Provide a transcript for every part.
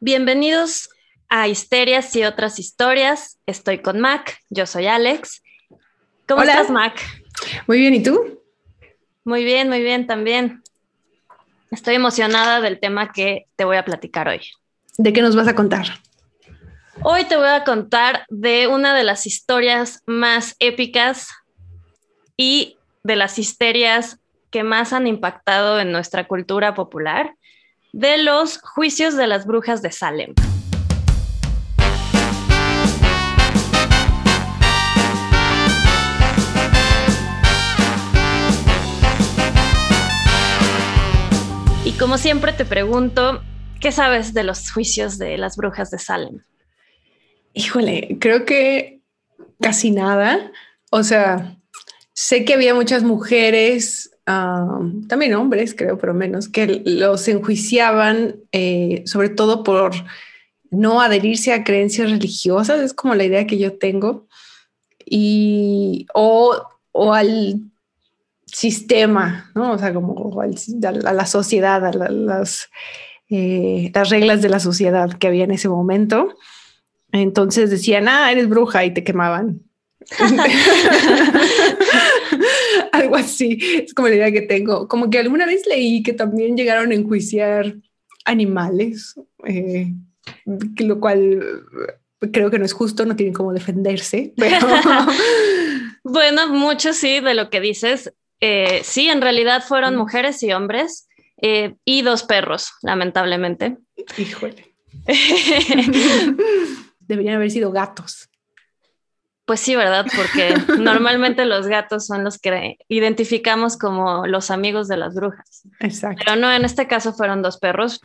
Bienvenidos a Histerias y otras historias. Estoy con Mac, yo soy Alex. ¿Cómo estás, Mac? Muy bien, ¿y tú? Muy bien, muy bien también. Estoy emocionada del tema que te voy a platicar hoy. ¿De qué nos vas a contar? Hoy te voy a contar de una de las historias más épicas y de las histerias que más han impactado en nuestra cultura popular de los juicios de las brujas de Salem. Y como siempre te pregunto, ¿qué sabes de los juicios de las brujas de Salem? Híjole, creo que casi nada. O sea, sé que había muchas mujeres también hombres, creo, pero menos, que los enjuiciaban eh, sobre todo por no adherirse a creencias religiosas, es como la idea que yo tengo, y, o, o al sistema, ¿no? O sea, como a la sociedad, a las, eh, las reglas de la sociedad que había en ese momento. Entonces decían, ah, eres bruja y te quemaban. Algo así, es como la idea que tengo. Como que alguna vez leí que también llegaron a enjuiciar animales, eh, lo cual creo que no es justo, no tienen cómo defenderse, pero... bueno, mucho sí de lo que dices. Eh, sí, en realidad fueron mm. mujeres y hombres eh, y dos perros, lamentablemente. Híjole. Deberían haber sido gatos. Pues sí, ¿verdad? Porque normalmente los gatos son los que identificamos como los amigos de las brujas. Exacto. Pero no, en este caso fueron dos perros.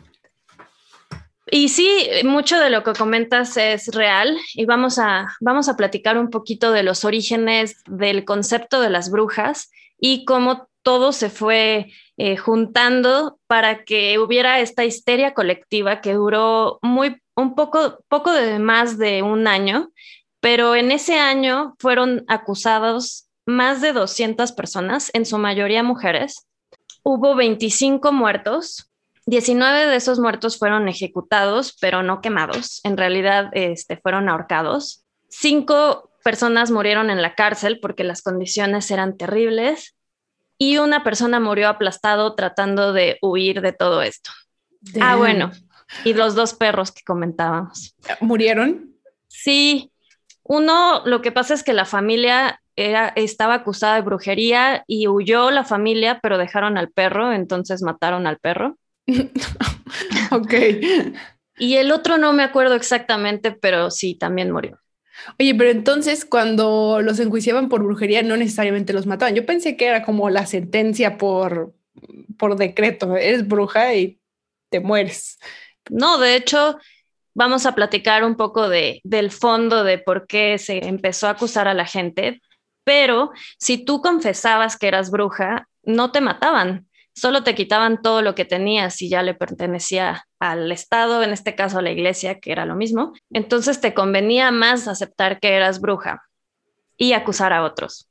Y sí, mucho de lo que comentas es real y vamos a, vamos a platicar un poquito de los orígenes del concepto de las brujas y cómo todo se fue eh, juntando para que hubiera esta histeria colectiva que duró muy un poco, poco de más de un año pero en ese año fueron acusados más de 200 personas, en su mayoría mujeres. Hubo 25 muertos, 19 de esos muertos fueron ejecutados, pero no quemados, en realidad este, fueron ahorcados. Cinco personas murieron en la cárcel porque las condiciones eran terribles y una persona murió aplastado tratando de huir de todo esto. Ah, bueno, y los dos perros que comentábamos. ¿Murieron? Sí, uno, lo que pasa es que la familia era, estaba acusada de brujería y huyó la familia, pero dejaron al perro, entonces mataron al perro. ok. Y el otro no me acuerdo exactamente, pero sí, también murió. Oye, pero entonces cuando los enjuiciaban por brujería no necesariamente los mataban. Yo pensé que era como la sentencia por, por decreto, eres bruja y te mueres. No, de hecho, vamos a platicar un poco de, del fondo de por qué se empezó a acusar a la gente, pero si tú confesabas que eras bruja, no te mataban, solo te quitaban todo lo que tenías y ya le pertenecía al Estado, en este caso a la iglesia, que era lo mismo. Entonces te convenía más aceptar que eras bruja y acusar a otros.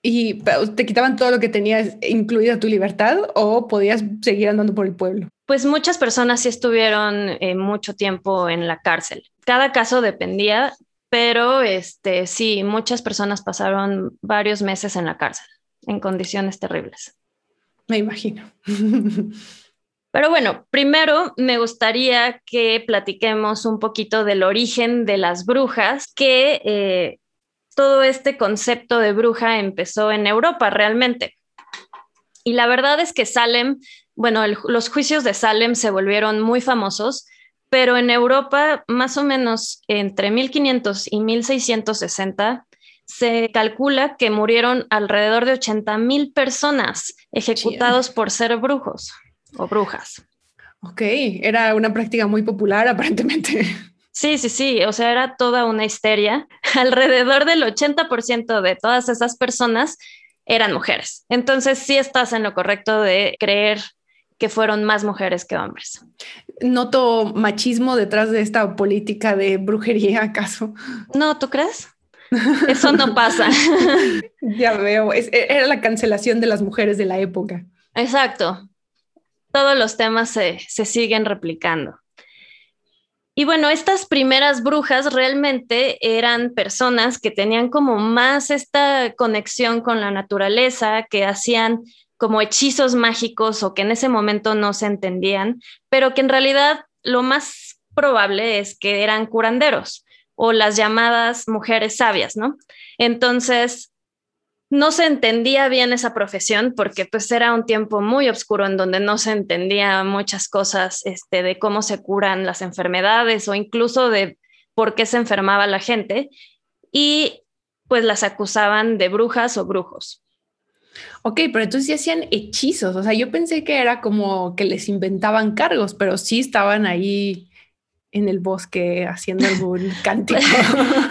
¿Y te quitaban todo lo que tenías, incluida tu libertad, o podías seguir andando por el pueblo? Pues muchas personas sí estuvieron eh, mucho tiempo en la cárcel. Cada caso dependía, pero este, sí, muchas personas pasaron varios meses en la cárcel, en condiciones terribles. Me imagino. Pero bueno, primero me gustaría que platiquemos un poquito del origen de las brujas, que eh, todo este concepto de bruja empezó en Europa realmente. Y la verdad es que Salem bueno, los juicios de Salem se volvieron muy famosos, pero en Europa, más o menos entre 1500 y 1660, se calcula que murieron alrededor de 80 mil personas ejecutados por ser brujos o brujas. Ok, era una práctica muy popular aparentemente. Sí, sí, sí, o sea, era toda una histeria. Alrededor del 80% de todas esas personas eran mujeres. Entonces, sí estás en lo correcto de creer que fueron más mujeres que hombres. ¿Noto machismo detrás de esta política de brujería, acaso? No, ¿tú crees? Eso no pasa. ya veo, era la cancelación de las mujeres de la época. Exacto. Todos los temas se, se siguen replicando. Y bueno, estas primeras brujas realmente eran personas que tenían como más esta conexión con la naturaleza, que hacían como hechizos mágicos o que en ese momento no se entendían, pero que en realidad lo más probable es que eran curanderos o las llamadas mujeres sabias, ¿no? Entonces, no se entendía bien esa profesión porque pues era un tiempo muy oscuro en donde no se entendía muchas cosas este, de cómo se curan las enfermedades o incluso de por qué se enfermaba la gente y pues las acusaban de brujas o brujos. Ok, pero entonces sí hacían hechizos, o sea, yo pensé que era como que les inventaban cargos, pero sí estaban ahí en el bosque haciendo algún cántico.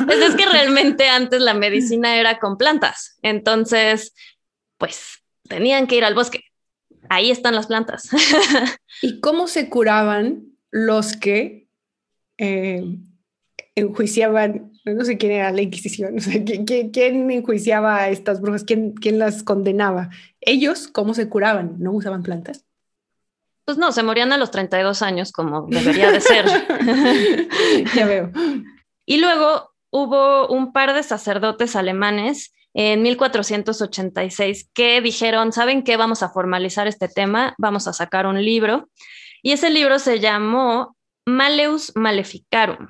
pues es que realmente antes la medicina era con plantas, entonces, pues tenían que ir al bosque. Ahí están las plantas. ¿Y cómo se curaban los que eh, enjuiciaban? No sé quién era la Inquisición, ¿quién, enjuiciaba a estas brujas? ¿Quién, ¿Quién las condenaba? ¿Ellos cómo se curaban? ¿No usaban plantas? Pues no, se morían a los 32 años como debería de ser. ya veo. Y luego hubo un par de sacerdotes alemanes en 1486 que dijeron, ¿saben qué? Vamos a formalizar este tema, vamos a sacar un libro. Y ese libro se llamó Maleus Maleficarum.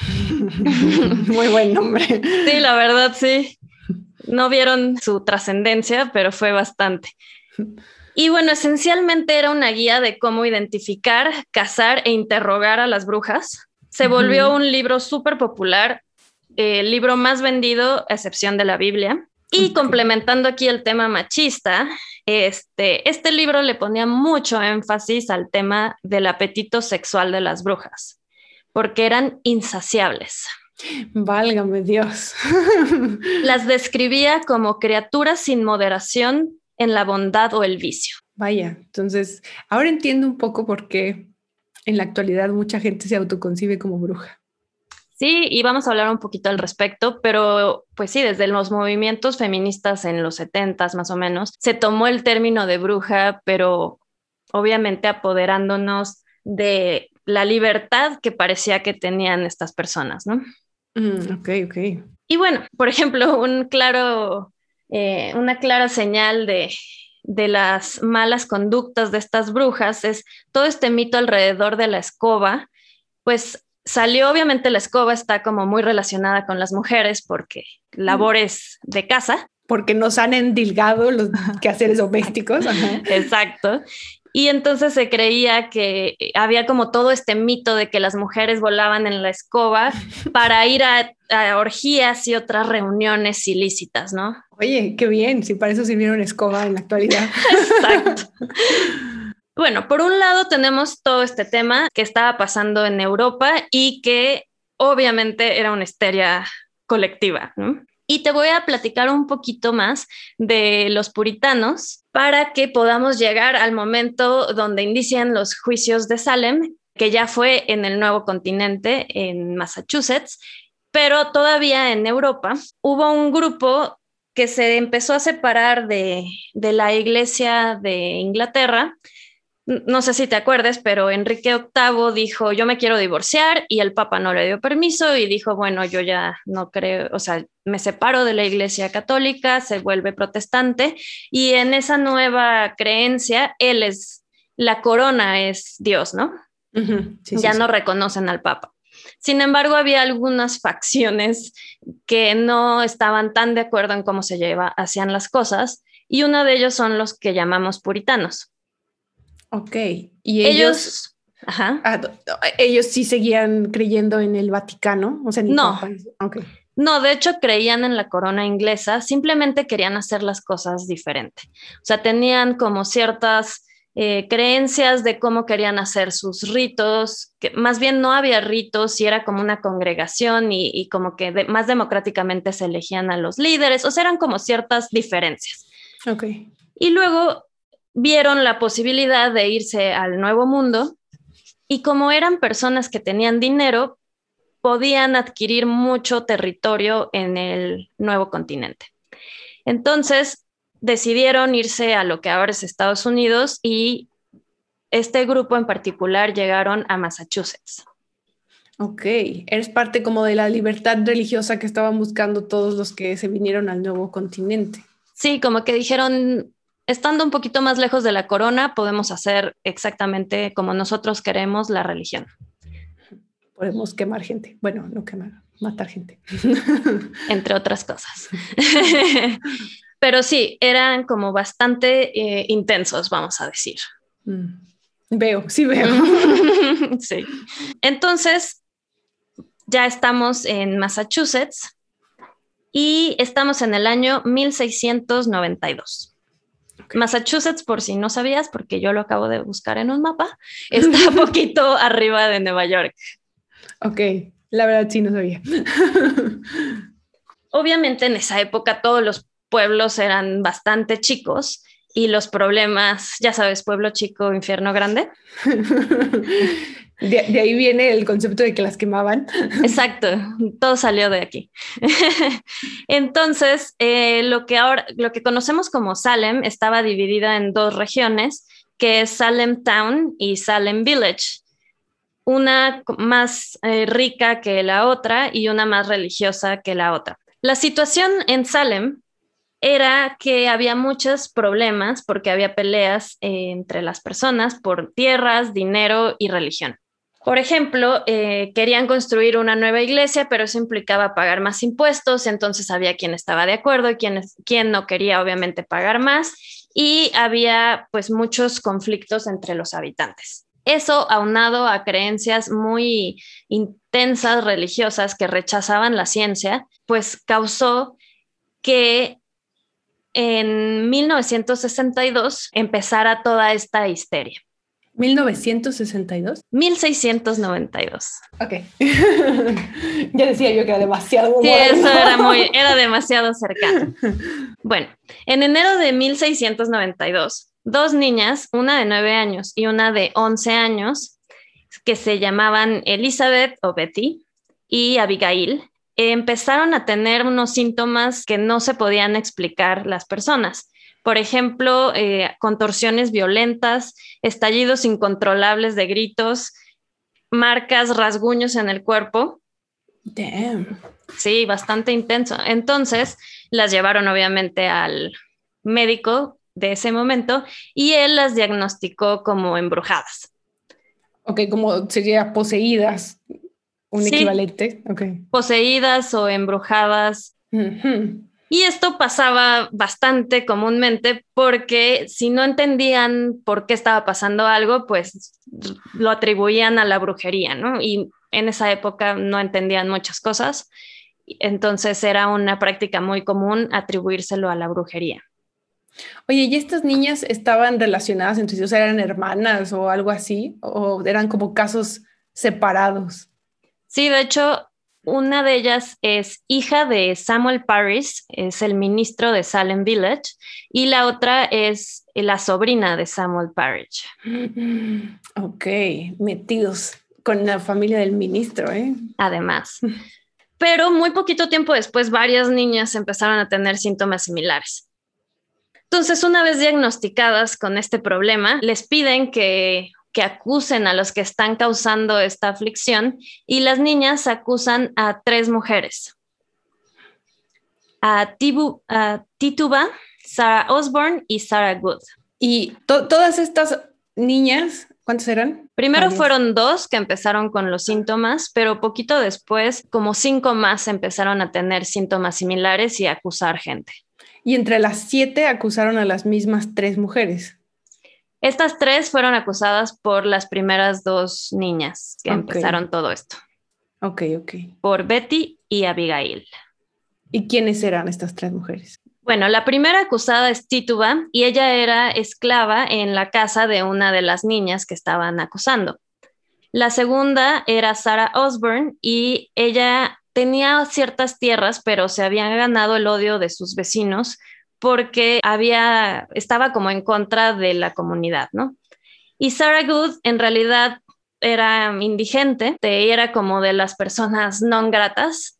Muy buen nombre. Sí, la verdad, sí. No vieron su trascendencia, pero fue bastante. Y bueno, esencialmente era una guía de cómo identificar, cazar e interrogar a las brujas. Se volvió un libro súper popular, el libro más vendido, a excepción de la Biblia. Y complementando aquí el tema machista, este, este libro le ponía mucho énfasis al tema del apetito sexual de las brujas, porque eran insaciables. Válgame Dios. Las describía como criaturas sin moderación en la bondad o el vicio. Vaya, entonces ahora entiendo un poco por qué en la actualidad mucha gente se autoconcibe como bruja. Sí, y vamos a hablar un poquito al respecto, pero pues sí, desde los movimientos feministas en los 70 más o menos, se tomó el término de bruja, pero obviamente apoderándonos de la libertad que parecía que tenían estas personas, ¿no? Mm, ok, ok. Y bueno, por ejemplo, un claro eh, una clara señal de, de las malas conductas de estas brujas es todo este mito alrededor de la escoba, pues salió obviamente la escoba está como muy relacionada con las mujeres porque labores de casa. Porque nos han endilgado los quehaceres domésticos. Exacto. Y entonces se creía que había como todo este mito de que las mujeres volaban en la escoba para ir a, orgías y otras reuniones ilícitas, ¿no? Oye, qué bien, si para eso sirvieron escoba en la actualidad. Exacto. bueno, por un lado tenemos todo este tema que estaba pasando en Europa y que obviamente era una histeria colectiva, ¿no? Y te voy a platicar un poquito más de los puritanos para que podamos llegar al momento donde inician los juicios de Salem, que ya fue en el nuevo continente, en Massachusetts, pero todavía en Europa hubo un grupo que se empezó a separar de, de la iglesia de Inglaterra no sé si te acuerdes, pero Enrique VIII dijo, yo me quiero divorciar y el Papa no le dio permiso y dijo, bueno, yo ya no creo, o sea, me separo de la Iglesia Católica, se vuelve protestante y en esa nueva creencia, él es, la corona es Dios, ¿no? ya no reconocen al Papa. Sin embargo, había algunas facciones que no estaban tan de acuerdo en cómo se lleva, hacían las cosas y uno de ellos son los que llamamos puritanos Ok, y ellos, ah, ellos sí seguían creyendo en el Vaticano, o sea, no. No, de hecho creían en la corona inglesa, simplemente querían hacer las cosas diferente. O sea, tenían como ciertas eh, creencias de cómo querían hacer sus ritos, que más bien no había ritos y era como una congregación y, como que más democráticamente se elegían a los líderes, o sea, eran como ciertas diferencias. Ok. Y luego vieron la posibilidad de irse al nuevo mundo y como eran personas que tenían dinero, podían adquirir mucho territorio en el nuevo continente. Entonces decidieron irse a lo que ahora es Estados Unidos y este grupo en particular llegaron a Massachusetts. Ok, eres parte como de la libertad religiosa que estaban buscando todos los que se vinieron al nuevo continente. Sí, como que dijeron, estando un poquito más lejos de la corona, podemos hacer exactamente como nosotros queremos la religión. Podemos quemar gente. Bueno, no quemar, matar gente. Entre otras cosas. Pero sí, eran como bastante eh, intensos, vamos a decir. Mm. Veo, sí veo. sí. Entonces, ya estamos en Massachusetts y estamos en el año 1692. Massachusetts, por si no sabías, porque yo lo acabo de buscar en un mapa, está poquito arriba de Nueva York. Ok, la verdad sí no sabía. Obviamente en esa época todos los pueblos eran bastante chicos y los problemas, ya sabes, pueblo chico, infierno grande. De, ahí viene el concepto de que las quemaban. Exacto, todo salió de aquí. Entonces, eh, lo que ahora, lo que conocemos como Salem estaba dividida en dos regiones, que es Salem Town y Salem Village. Una más eh, rica que la otra y una más religiosa que la otra. La situación en Salem era que había muchos problemas porque había peleas eh, entre las personas por tierras, dinero y religión. Por ejemplo, eh, querían construir una nueva iglesia, pero eso implicaba pagar más impuestos, entonces había quien estaba de acuerdo y quien, no quería obviamente pagar más y había pues muchos conflictos entre los habitantes. Eso aunado a creencias muy intensas religiosas que rechazaban la ciencia, pues causó que en 1962 empezara toda esta histeria. 1962. 1692. Ok. ya decía yo que era demasiado. Sí, eso era muy, era demasiado cercano. Bueno, en enero de 1692, dos niñas, una de nueve años y una de 11 años, que se llamaban Elizabeth o Betty y Abigail, empezaron a tener unos síntomas que no se podían explicar las personas. Por ejemplo, eh, contorsiones violentas, estallidos incontrolables de gritos, marcas, rasguños en el cuerpo. Damn. Sí, bastante intenso. Entonces, las llevaron obviamente al médico de ese momento y él las diagnosticó como embrujadas. Ok, como sería poseídas, un equivalente. Okay. Poseídas o embrujadas. Y esto pasaba bastante comúnmente porque si no entendían por qué estaba pasando algo, pues lo atribuían a la brujería, ¿no? Y en esa época no entendían muchas cosas, entonces era una práctica muy común atribuírselo a la brujería. Oye, ¿y estas niñas estaban relacionadas entre sí? O sea, ¿eran hermanas o algo así? ¿O eran como casos separados? Sí, de hecho, una de ellas es hija de Samuel Parris, es el ministro de Salem Village, y la otra es la sobrina de Samuel Parrish. Ok, metidos con la familia del ministro, ¿eh? Además. Pero muy poquito tiempo después, varias niñas empezaron a tener síntomas similares. Entonces, una vez diagnosticadas con este problema, les piden que que acusen a los que están causando esta aflicción y las niñas acusan a tres mujeres. A, Tituba, Sarah Osborne y Sarah Good. ¿Y todas estas niñas, cuántas eran? Primero fueron dos que empezaron con los síntomas, pero poquito después, como cinco más empezaron a tener síntomas similares y a acusar gente. Y entre las siete acusaron a las mismas tres mujeres. Estas tres fueron acusadas por las primeras dos niñas que empezaron todo esto. Ok, ok. Por Betty y Abigail. ¿Y quiénes eran estas tres mujeres? Bueno, la primera acusada es Tituba y ella era esclava en la casa de una de las niñas que estaban acusando. La segunda era Sarah Osborne y ella tenía ciertas tierras, pero se había ganado el odio de sus vecinos porque había, estaba como en contra de la comunidad, ¿no? Y Sarah Good en realidad era indigente, era como de las personas no gratas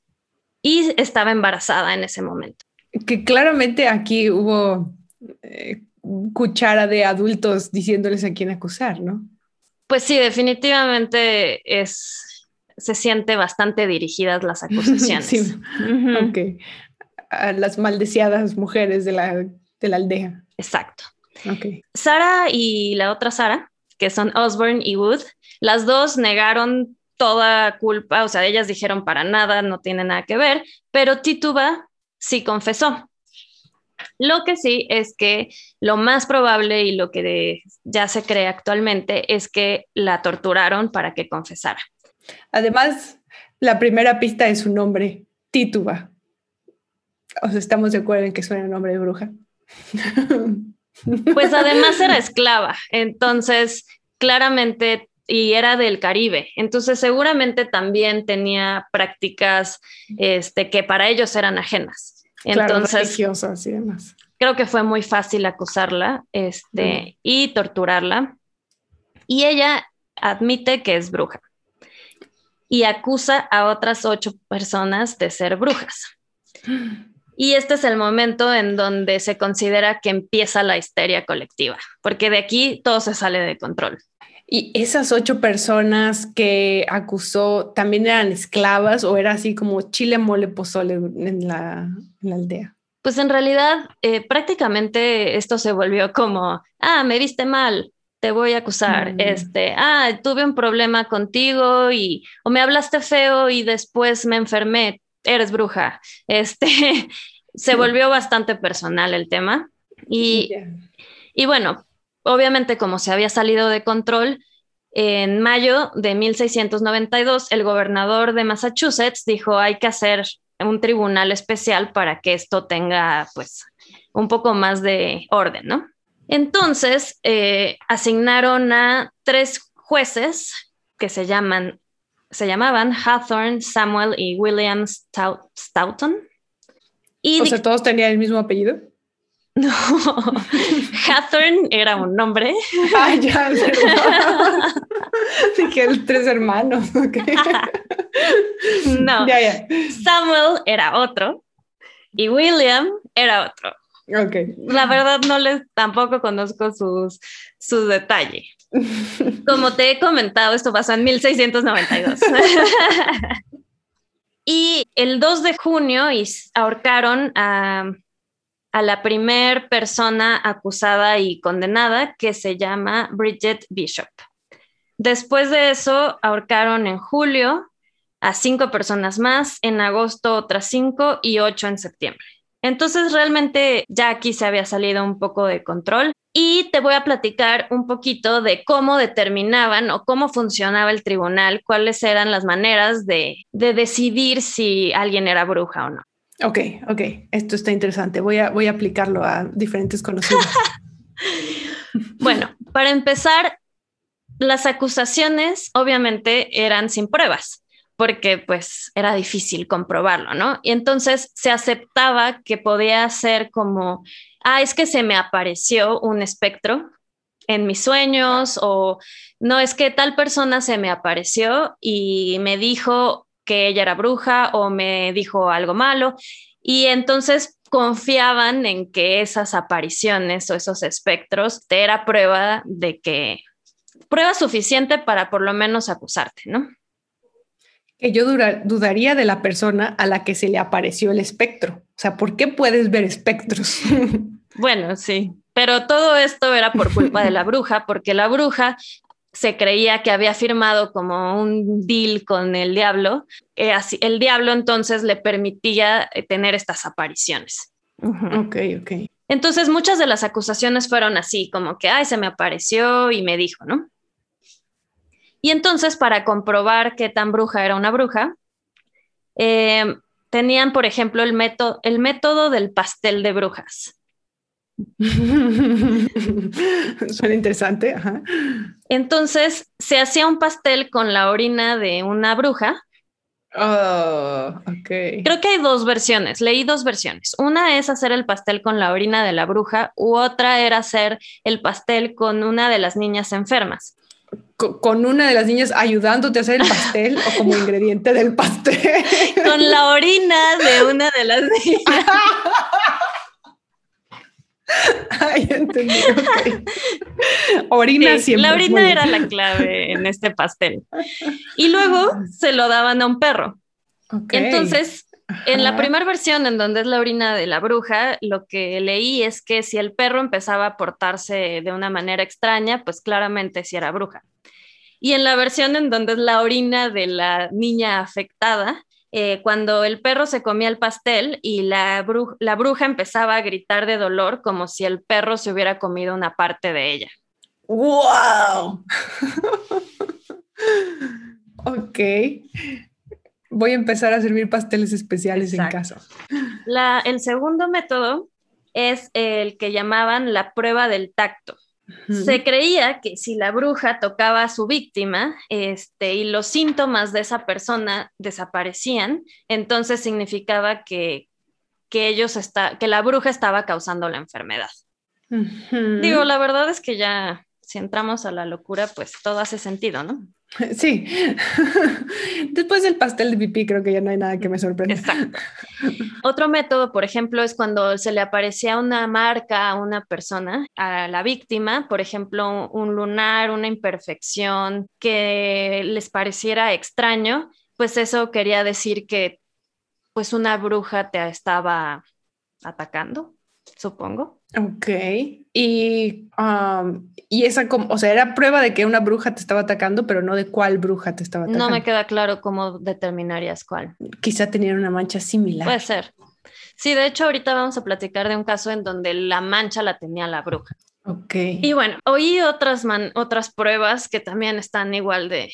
y estaba embarazada en ese momento. Que claramente aquí hubo eh, cuchara de adultos diciéndoles a quién acusar, ¿no? Pues sí, definitivamente es, se siente bastante dirigidas las acusaciones. sí. Ok. A las maldeciadas mujeres de la, de la aldea. Exacto. Okay. Sara y la otra Sara, que son Osborne y Wood, las dos negaron toda culpa, o sea, ellas dijeron para nada, no tiene nada que ver, pero Tituba sí confesó. Lo que sí es que lo más probable y lo que ya se cree actualmente es que la torturaron para que confesara. Además, la primera pista es su nombre, Tituba. O sea, estamos de acuerdo en que suena nombre de bruja. Pues además era esclava, entonces claramente, y era del Caribe, entonces seguramente también tenía prácticas este, que para ellos eran ajenas. Entonces, y demás. Creo que fue muy fácil acusarla este, y torturarla. Y ella admite que es bruja y acusa a otras ocho personas de ser brujas. Y este es el momento en donde se considera que empieza la histeria colectiva, porque de aquí todo se sale de control. ¿Y esas ocho personas que acusó también eran esclavas o era así como chile, mole, pozole en la, aldea? Pues en realidad eh, prácticamente esto se volvió como, ah, me viste mal, te voy a acusar, mm. este, ah, tuve un problema contigo y, o me hablaste feo y después me enfermé, eres bruja. Este, se volvió bastante personal el tema y, y bueno, obviamente como se había salido de control, en mayo de 1692 el gobernador de Massachusetts dijo hay que hacer un tribunal especial para que esto tenga pues un poco más de orden, ¿no? Entonces eh, asignaron a tres jueces que se llaman se llamaban Hathorne, Samuel y William Stoughton. Y o sea, todos tenían el mismo apellido. No, Hathorne era un nombre. Ah, ya, Dije tres hermanos. no, Samuel era otro y William era otro. Okay. La verdad no les tampoco conozco sus, sus detalles. Como te he comentado, esto pasó en 1692. y el 2 de junio ahorcaron a la primer persona acusada y condenada, que se llama Bridget Bishop. Después de eso, ahorcaron en julio a cinco personas más, en agosto otras cinco y ocho en septiembre. Entonces realmente ya aquí se había salido un poco de control y te voy a platicar un poquito de cómo determinaban o cómo funcionaba el tribunal, cuáles eran las maneras de, de decidir si alguien era bruja o no. Ok, ok, esto está interesante. Voy a, voy a aplicarlo a diferentes conocidos. bueno, para empezar, las acusaciones obviamente eran sin pruebas, porque pues era difícil comprobarlo, ¿no? Y entonces se aceptaba que podía ser como, ah, es que se me apareció un espectro en mis sueños o no, es que tal persona se me apareció y me dijo que ella era bruja o me dijo algo malo. Y entonces confiaban en que esas apariciones o esos espectros te era prueba de que, prueba suficiente para por lo menos acusarte, ¿no? Que yo dudaría de la persona a la que se le apareció el espectro. O sea, ¿por qué puedes ver espectros? bueno, sí, pero todo esto era por culpa de la bruja, porque la bruja se creía que había firmado como un deal con el diablo. Eh, así, el diablo entonces le permitía eh, tener estas apariciones. Ok, ok. Entonces muchas de las acusaciones fueron así, como que, ay, se me apareció y me dijo, ¿no? Y entonces para comprobar qué tan bruja era una bruja, eh, tenían, por ejemplo, el, método, el método del pastel de brujas. Suena interesante. Entonces se hacía un pastel con la orina de una bruja. Oh, Creo que hay dos versiones. Leí dos versiones. Una es hacer el pastel con la orina de la bruja, u otra era hacer el pastel con una de las niñas enfermas. Con una de las niñas ayudándote a hacer el pastel o como ingrediente del pastel. Con la orina de una de las niñas. Ay, entendí. Orina siempre. La orina era la clave en este pastel. Y luego se lo daban a un perro. Entonces, en la primera versión, en donde es la orina de la bruja, lo que leí es que si el perro empezaba a portarse de una manera extraña, pues claramente si era bruja. Y en la versión en donde es la orina de la niña afectada, eh, cuando el perro se comía el pastel y la, la bruja empezaba a gritar de dolor como si el perro se hubiera comido una parte de ella. ¡Wow! ok. Voy a empezar a servir pasteles especiales en casa. el segundo método es el que llamaban la prueba del tacto. Se creía que si la bruja tocaba a su víctima este, y los síntomas de esa persona desaparecían, entonces significaba que, que, ellos está, que la bruja estaba causando la enfermedad. Digo, la verdad es que ya si entramos a la locura, pues todo hace sentido, ¿no? Sí. Después del pastel de pipí creo que ya no hay nada que me sorprenda. Exacto. Otro método, por ejemplo, es cuando se le aparecía una marca a una persona, a la víctima, por ejemplo, un lunar, una imperfección que les pareciera extraño, pues eso quería decir que pues una bruja te estaba atacando, supongo. Ok. Y, y esa, o sea, era prueba de que una bruja te estaba atacando, pero no de cuál bruja te estaba atacando. No me queda claro cómo determinarías cuál. Quizá tenían una mancha similar. Puede ser. Sí, de hecho, ahorita vamos a platicar de un caso en donde la mancha la tenía la bruja. Ok. Y bueno, oí otras, otras pruebas que también están igual de,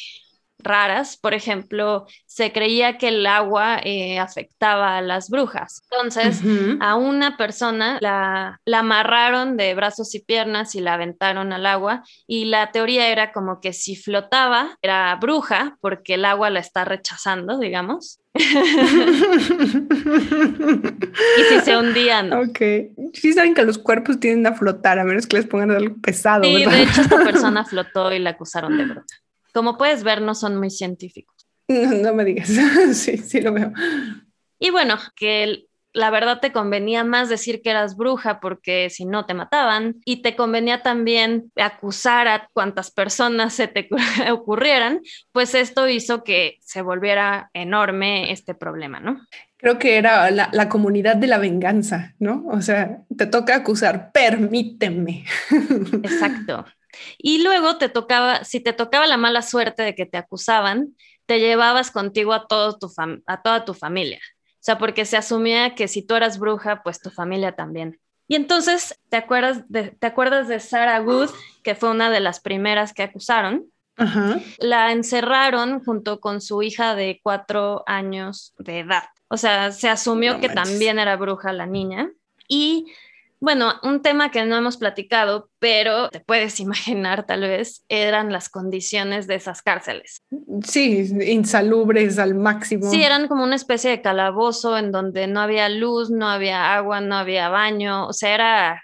raras. Por ejemplo, se creía que el agua eh, afectaba a las brujas. Entonces, a una persona la, la, amarraron de brazos y piernas y la aventaron al agua. Y la teoría era como que si flotaba, era bruja porque el agua la está rechazando, digamos. y si se hundían. Ok. Sí saben que los cuerpos tienden a flotar, a menos que les pongan algo pesado. Sí, de hecho esta persona flotó y la acusaron de bruja. Como puedes ver, no son muy científicos. No, me digas, sí, sí lo veo. Y bueno, que la verdad te convenía más decir que eras bruja porque si no te mataban y te convenía también acusar a cuantas personas se te ocurrieran, pues esto hizo que se volviera enorme este problema, ¿no? Creo que era la, la comunidad de la venganza, ¿no? O sea, te toca acusar, permíteme. Exacto. Y luego te tocaba, si te tocaba la mala suerte de que te acusaban, te llevabas contigo a, todo tu a toda tu familia. O sea, porque se asumía que si tú eras bruja, pues tu familia también. Y entonces, ¿te acuerdas de, ¿te acuerdas de Sarah Good, que fue una de las primeras que acusaron? La encerraron junto con su hija de cuatro años de edad. O sea, se asumió que también era bruja la niña. Y bueno, un tema que no hemos platicado, pero te puedes imaginar tal vez, eran las condiciones de esas cárceles. Sí, insalubres al máximo. Sí, eran como una especie de calabozo en donde no había luz, no había agua, no había baño, o sea, era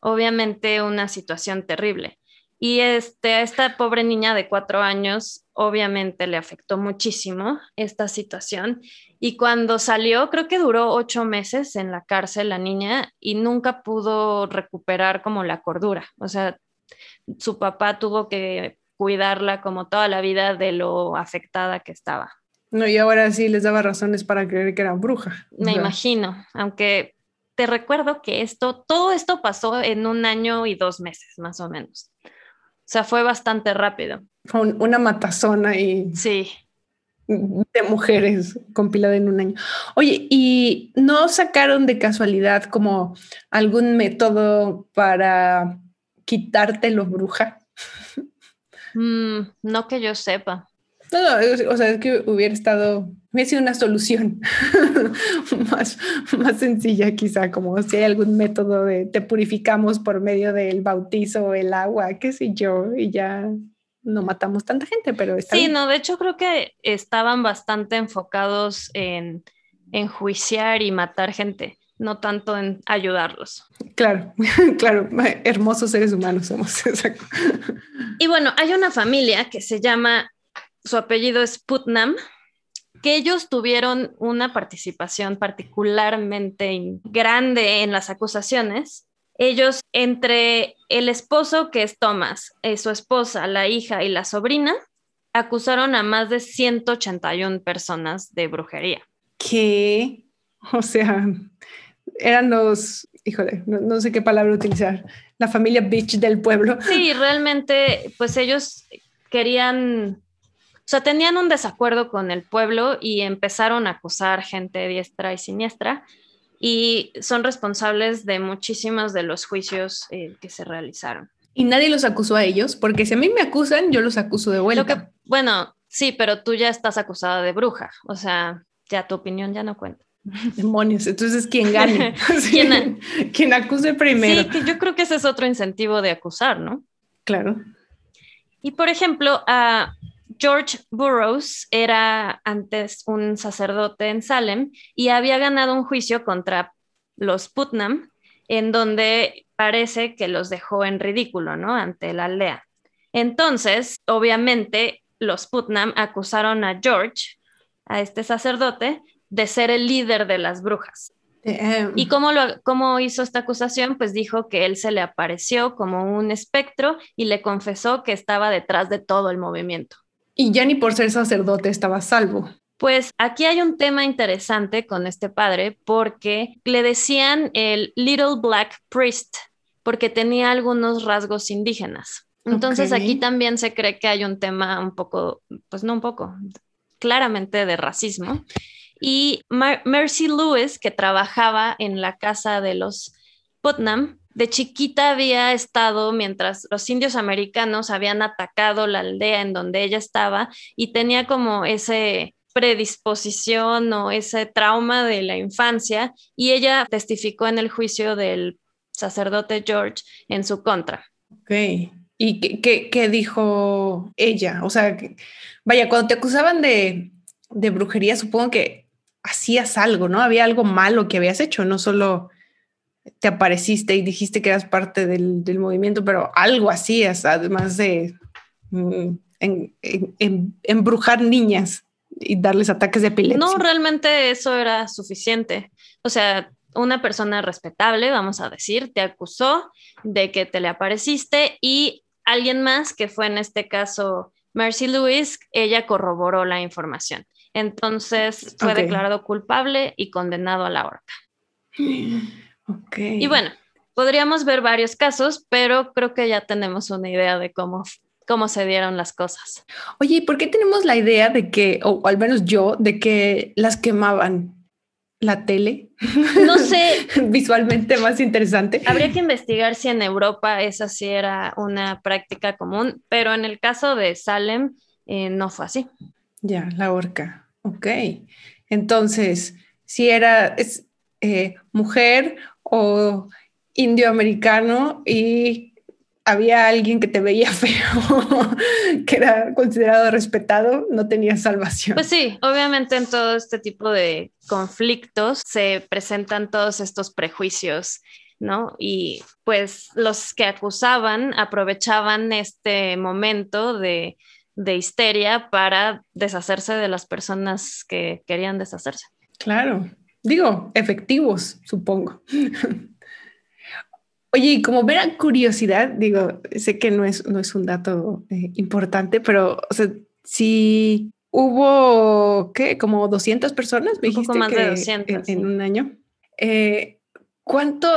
obviamente una situación terrible. Y este, a esta pobre niña de cuatro años, obviamente le afectó muchísimo esta situación y cuando salió, creo que duró ocho meses en la cárcel la niña y nunca pudo recuperar como la cordura. O sea, su papá tuvo que cuidarla como toda la vida de lo afectada que estaba. No, y ahora sí les daba razones para creer que era bruja. Me imagino, aunque te recuerdo que esto, todo esto pasó en un año y dos meses, más o menos. O sea, fue bastante rápido. Fue una matazona y... Sí de mujeres compilada en un año. Oye, ¿y no sacaron de casualidad como algún método para quitártelo, bruja? Mm, no que yo sepa. No, o sea, es que hubiera estado, hubiera sido una solución más, más sencilla quizá, como si hay algún método de te purificamos por medio del bautizo, el agua, qué sé yo, y ya no matamos tanta gente, pero está Sí, no, de hecho creo que estaban bastante enfocados en enjuiciar y matar gente, no tanto en ayudarlos. Claro, claro, hermosos seres humanos somos. Exacto. Y bueno, hay una familia que se llama, su apellido es Putnam, que ellos tuvieron una participación particularmente grande en las acusaciones Ellos, entre el esposo, que es Thomas, eh, su esposa, la hija y la sobrina, acusaron a más de 181 personas de brujería. ¿Qué? O sea, eran los, híjole, no, sé qué palabra utilizar, la familia bitch del pueblo. Sí, realmente, pues ellos querían, o sea, tenían un desacuerdo con el pueblo y empezaron a acusar gente diestra y siniestra y son responsables de muchísimos de los juicios eh, que se realizaron. Y nadie los acusó a ellos, porque si a mí me acusan, yo los acuso de vuelta. bueno, sí, pero tú ya estás acusada de bruja, o sea, ya tu opinión ya no cuenta. Demonios, entonces ¿quién gane? ¿Quién, acuse primero. Sí, que yo creo que ese es otro incentivo de acusar, ¿no? Claro. Y por ejemplo, a George Burroughs era antes un sacerdote en Salem y había ganado un juicio contra los Putnam, en donde parece que los dejó en ridículo, ¿no? Ante la aldea. Entonces, obviamente, los Putnam acusaron a George, a este sacerdote, de ser el líder de las brujas. ¿Y cómo, lo, cómo hizo esta acusación? Pues dijo que él se le apareció como un espectro y le confesó que estaba detrás de todo el movimiento. Y ya ni por ser sacerdote estaba salvo. Pues aquí hay un tema interesante con este padre porque le decían el Little Black Priest porque tenía algunos rasgos indígenas. Entonces aquí también se cree que hay un tema un poco, pues no un poco, claramente de racismo. Y Mercy Lewis, que trabajaba en la casa de los Putnam, de chiquita había estado mientras los indios americanos habían atacado la aldea en donde ella estaba y tenía como ese predisposición o ese trauma de la infancia y ella testificó en el juicio del sacerdote George en su contra. Ok. ¿Y qué, dijo ella? O sea, vaya, cuando te acusaban de, de brujería, supongo que hacías algo, ¿no? Había algo malo que habías hecho, no solo te apareciste y dijiste que eras parte del, movimiento, pero algo hacías, además de mm, embrujar niñas y darles ataques de epilepsia. No, realmente eso era suficiente. O sea, una persona respetable, vamos a decir, te acusó de que te le apareciste y alguien más, que fue en este caso Mercy Lewis, ella corroboró la información. Entonces fue declarado culpable y condenado a la horca. Y bueno, podríamos ver varios casos, pero creo que ya tenemos una idea de cómo, cómo se dieron las cosas. Oye, ¿por qué tenemos la idea de que, o al menos yo, de que las quemaban? la tele. No sé. Visualmente más interesante. Habría que investigar si en Europa esa sí era una práctica común, pero en el caso de Salem eh, no fue así. Ya, la horca. Ok, entonces, si era es, eh, mujer o indioamericano y había alguien que te veía feo, que era considerado respetado, no tenía salvación. Pues sí, obviamente en todo este tipo de conflictos se presentan todos estos prejuicios, ¿no? Y pues los que acusaban aprovechaban este momento de de histeria para deshacerse de las personas que querían deshacerse. Claro, digo, efectivos, supongo. Oye, y como vera curiosidad, digo, sé que no es, no es un dato eh, importante, pero o sea, si hubo, ¿qué? Como 200 personas, un poco más de 200, en, un año. Eh, ¿Cuánto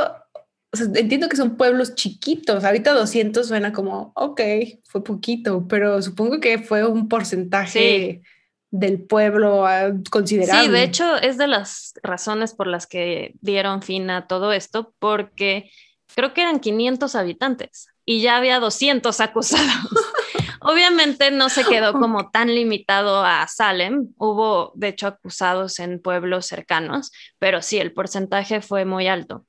entiendo que son pueblos chiquitos. Ahorita 200 suena como, ok, fue poquito, pero supongo que fue un porcentaje del pueblo ah, considerable. Sí, de hecho es de las razones por las que dieron fin a todo esto, porque creo que eran 500 habitantes y ya había 200 acusados. Obviamente no se quedó como tan limitado a Salem, hubo de hecho acusados en pueblos cercanos, pero sí, el porcentaje fue muy alto.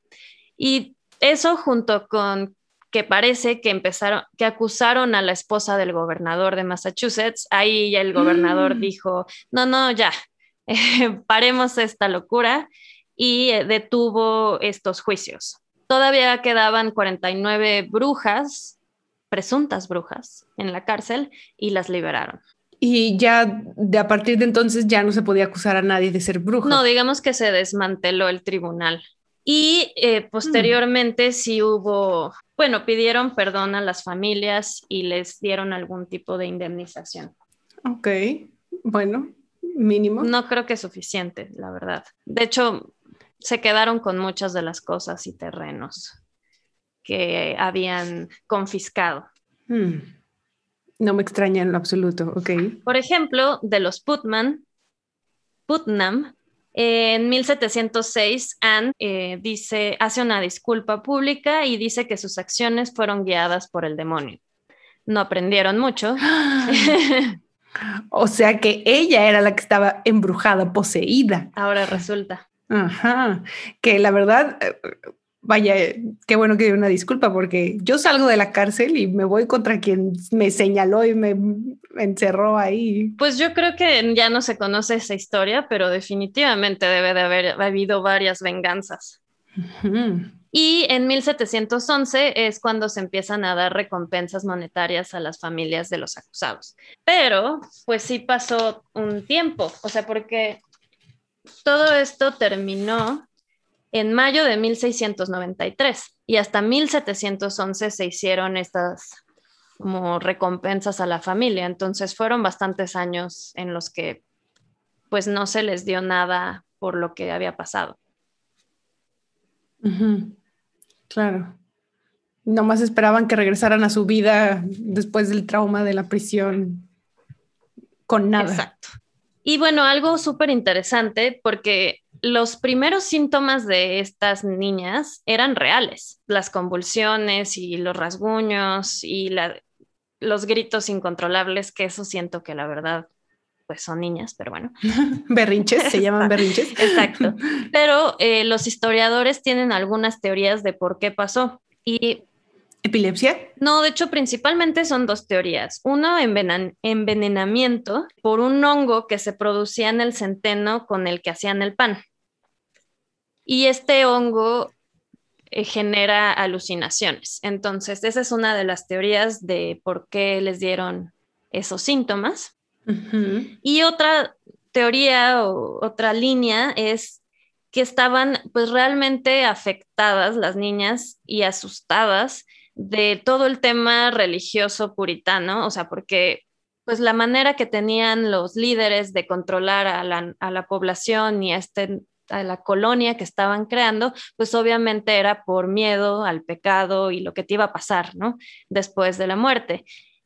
Y eso junto con que parece que empezaron, que acusaron a la esposa del gobernador de Massachusetts, ahí el gobernador mm. dijo, no, no, ya, paremos esta locura y eh, detuvo estos juicios. Todavía quedaban 49 brujas, presuntas brujas, en la cárcel y las liberaron. Y ya de a partir de entonces ya no se podía acusar a nadie de ser bruja. No, digamos que se desmanteló el tribunal Y eh, posteriormente sí hubo, bueno, pidieron perdón a las familias y les dieron algún tipo de indemnización. Ok, bueno, mínimo. No creo que es suficiente, la verdad. De hecho, se quedaron con muchas de las cosas y terrenos que habían confiscado. Hmm. No me extraña en lo absoluto, ok. Por ejemplo, de los Putman, Putnam, en 1706, Anne eh, dice, hace una disculpa pública y dice que sus acciones fueron guiadas por el demonio. No aprendieron mucho. o sea que ella era la que estaba embrujada, poseída. Ahora resulta. Ajá, que la verdad, eh, vaya, qué bueno que dio una disculpa porque yo salgo de la cárcel y me voy contra quien me señaló y me, encerró ahí. Pues yo creo que ya no se conoce esa historia, pero definitivamente debe de haber habido varias venganzas. Y en 1711 es cuando se empiezan a dar recompensas monetarias a las familias de los acusados. Pero, pues sí pasó un tiempo, o sea, porque todo esto terminó en mayo de 1693 y hasta 1711 se hicieron estas como recompensas a la familia. Entonces fueron bastantes años en los que pues no se les dio nada por lo que había pasado. Claro. Nomás esperaban que regresaran a su vida después del trauma de la prisión con nada. Exacto. Y bueno, algo súper interesante porque los primeros síntomas de estas niñas eran reales, las convulsiones y los rasguños y los gritos incontrolables, que eso siento que la verdad pues son niñas, pero bueno. berrinches, se llaman berrinches. Exacto. Pero eh, los historiadores tienen algunas teorías de por qué pasó. Y ¿Epilepsia? No, de hecho, principalmente son dos teorías. Uno, envenenamiento por un hongo que se producía en el centeno con el que hacían el pan. Y este hongo eh, genera alucinaciones. Entonces, esa es una de las teorías de por qué les dieron esos síntomas. Y otra teoría o otra línea es que estaban pues realmente afectadas las niñas y asustadas de todo el tema religioso puritano, o sea, porque pues la manera que tenían los líderes de controlar a la, población y a, este, a la colonia que estaban creando, pues obviamente era por miedo al pecado y lo que te iba a pasar, ¿no? Después de la muerte.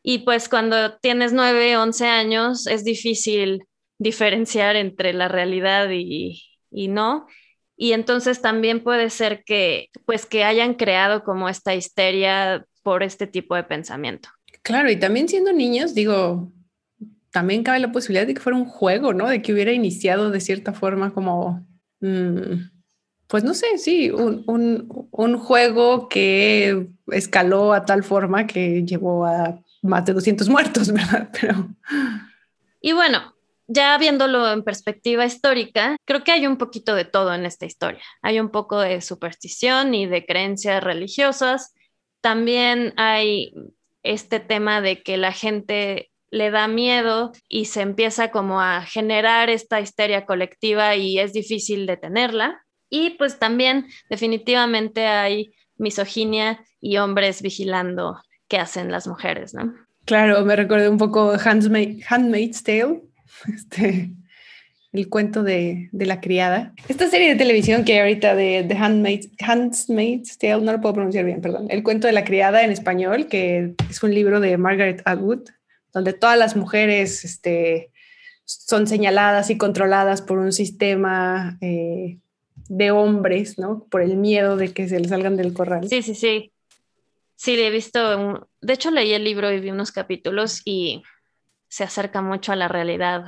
Y pues cuando tienes nueve, once años es difícil diferenciar entre la realidad y, no. Y entonces también puede ser que, pues, que hayan creado como esta histeria por este tipo de pensamiento. Claro, y también siendo niños, digo, también cabe la posibilidad de que fuera un juego, ¿no? De que hubiera iniciado de cierta forma como, pues no sé, sí, un, un, juego que escaló a tal forma que llevó a más de 200 muertos, ¿verdad? Pero... Y bueno, ya viéndolo en perspectiva histórica, creo que hay un poquito de todo en esta historia. Hay un poco de superstición y de creencias religiosas. También hay este tema de que la gente le da miedo y se empieza como a generar esta histeria colectiva y es difícil detenerla. Y pues también definitivamente hay misoginia y hombres vigilando qué hacen las mujeres, ¿no? Claro, me recuerdo un poco Handmaid's Tale, este, el cuento de, la criada. Esta serie de televisión que ahorita de, de Handmaid's, Tale, no lo puedo pronunciar bien, perdón. El cuento de la criada en español, que es un libro de Margaret Atwood, donde todas las mujeres este, son señaladas y controladas por un sistema eh, de hombres, ¿no? Por el miedo de que se les salgan del corral. Sí, sí, sí. Sí, he visto. De hecho, leí el libro y vi unos capítulos y se acerca mucho a la realidad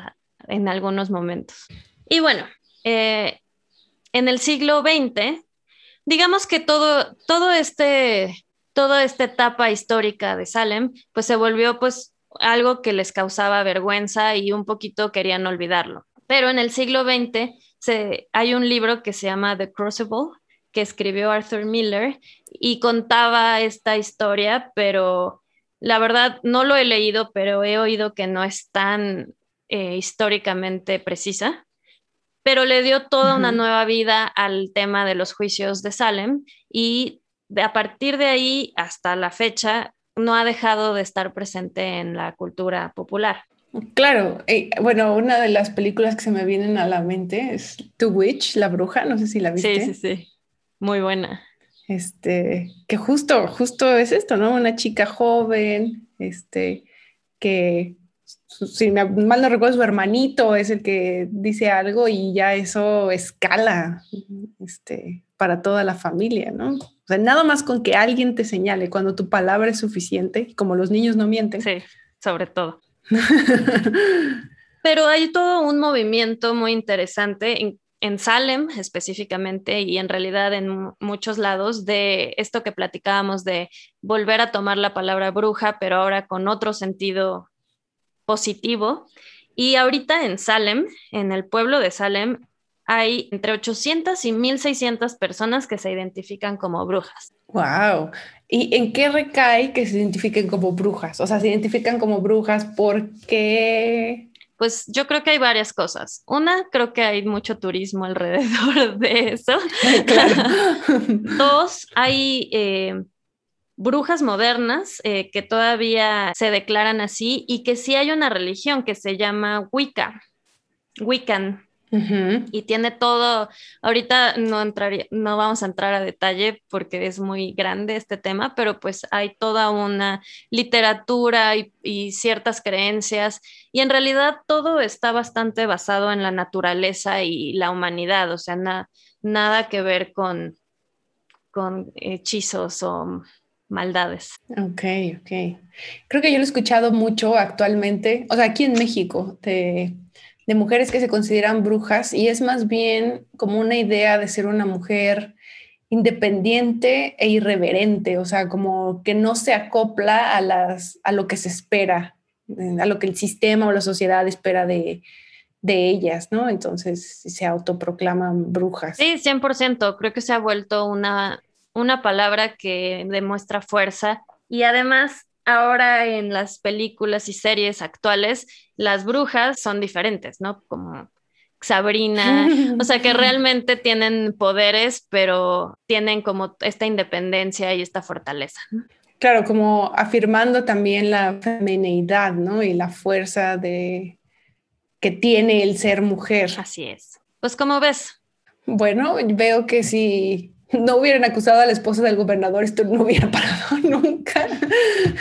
en algunos momentos. Y bueno, eh, en el siglo XX, digamos que todo, todo este, toda esta etapa histórica de Salem, pues se volvió pues algo que les causaba vergüenza y un poquito querían olvidarlo. Pero en el siglo XX se, hay un libro que se llama The Crucible, que escribió Arthur Miller y contaba esta historia, pero la verdad, no lo he leído, pero he oído que no es tan eh, históricamente precisa. pero le dio toda una nueva vida al tema de los juicios de Salem y a partir de ahí hasta la fecha no ha dejado de estar presente en la cultura popular. Claro, eh, bueno, una de las películas que se me vienen a la mente es The Witch, la bruja, no sé si la viste. Sí, sí, sí, muy buena. Este, que justo, justo es esto, ¿no? Una chica joven, este, que si mal no recuerdo, su hermanito es el que dice algo y ya eso escala este, para toda la familia, ¿no? O sea, nada más con que alguien te señale cuando tu palabra es suficiente, como los niños no mienten. Sí, sobre todo. Pero hay todo un movimiento muy interesante en, en, Salem específicamente y en realidad en muchos lados de esto que platicábamos de volver a tomar la palabra bruja, pero ahora con otro sentido positivo. Y ahorita en Salem, en el pueblo de Salem, hay entre 800 y 1600 personas que se identifican como brujas. Wow. ¿Y en qué recae que se identifiquen como brujas? O sea, se identifican como brujas porque... Pues yo creo que hay varias cosas. Una, creo que hay mucho turismo alrededor de eso. Dos, hay eh, brujas modernas eh, que todavía se declaran así y que sí hay una religión que se llama Wicca, Wiccan. Y tiene todo, ahorita no, entraría, no vamos a entrar a detalle porque es muy grande este tema, pero pues hay toda una literatura y, ciertas creencias y en realidad todo está bastante basado en la naturaleza y la humanidad, o sea, nada que ver con, con hechizos o maldades. Ok, ok. Creo que yo lo he escuchado mucho actualmente, o sea, aquí en México, de, de, mujeres que se consideran brujas y es más bien como una idea de ser una mujer independiente e irreverente, o sea, como que no se acopla a, las, a lo que se espera, a lo que el sistema o la sociedad espera de, de ellas, ¿no? Entonces se autoproclaman brujas. Sí, 100%. Creo que se ha vuelto una, una palabra que demuestra fuerza y además ahora en las películas y series actuales las brujas son diferentes, ¿no? Como Sabrina, o sea que realmente tienen poderes, pero tienen como esta independencia y esta fortaleza. Claro, como afirmando también la femineidad, ¿no? Y la fuerza de que tiene el ser mujer. Así es. Pues como ves. Bueno, veo que sí no hubieran acusado a la esposa del gobernador, esto no hubiera parado nunca.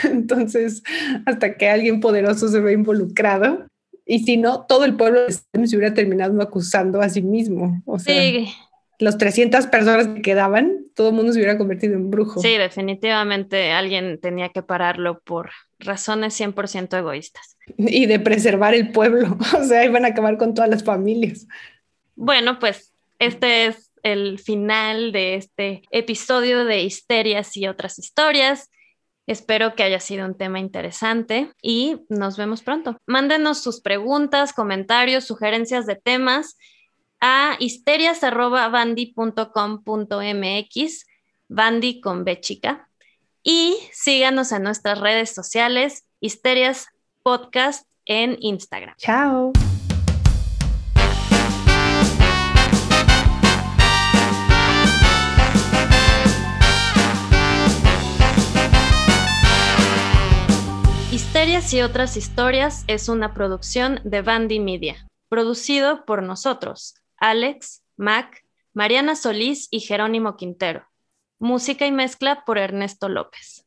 Entonces, hasta que alguien poderoso se ve involucrado. Y si no, todo el pueblo se hubiera terminado acusando a sí mismo. O sea, sí. los 300 personas que quedaban, todo el mundo se hubiera convertido en brujo. Sí, definitivamente alguien tenía que pararlo por razones 100% egoístas. Y de preservar el pueblo. O sea, iban a acabar con todas las familias. Bueno, pues este es el final de este episodio de Histerias y otras historias. Espero que haya sido un tema interesante y nos vemos pronto. Mándenos sus preguntas, comentarios, sugerencias de temas a histerias.bandy.com.mx, bandy con B chica, y síganos en nuestras redes sociales, Histerias Podcast en Instagram. Chao. Y otras historias es una producción de Bandy Media, producido por nosotros, Alex, Mac, Mariana Solís y Jerónimo Quintero. Música y mezcla por Ernesto López.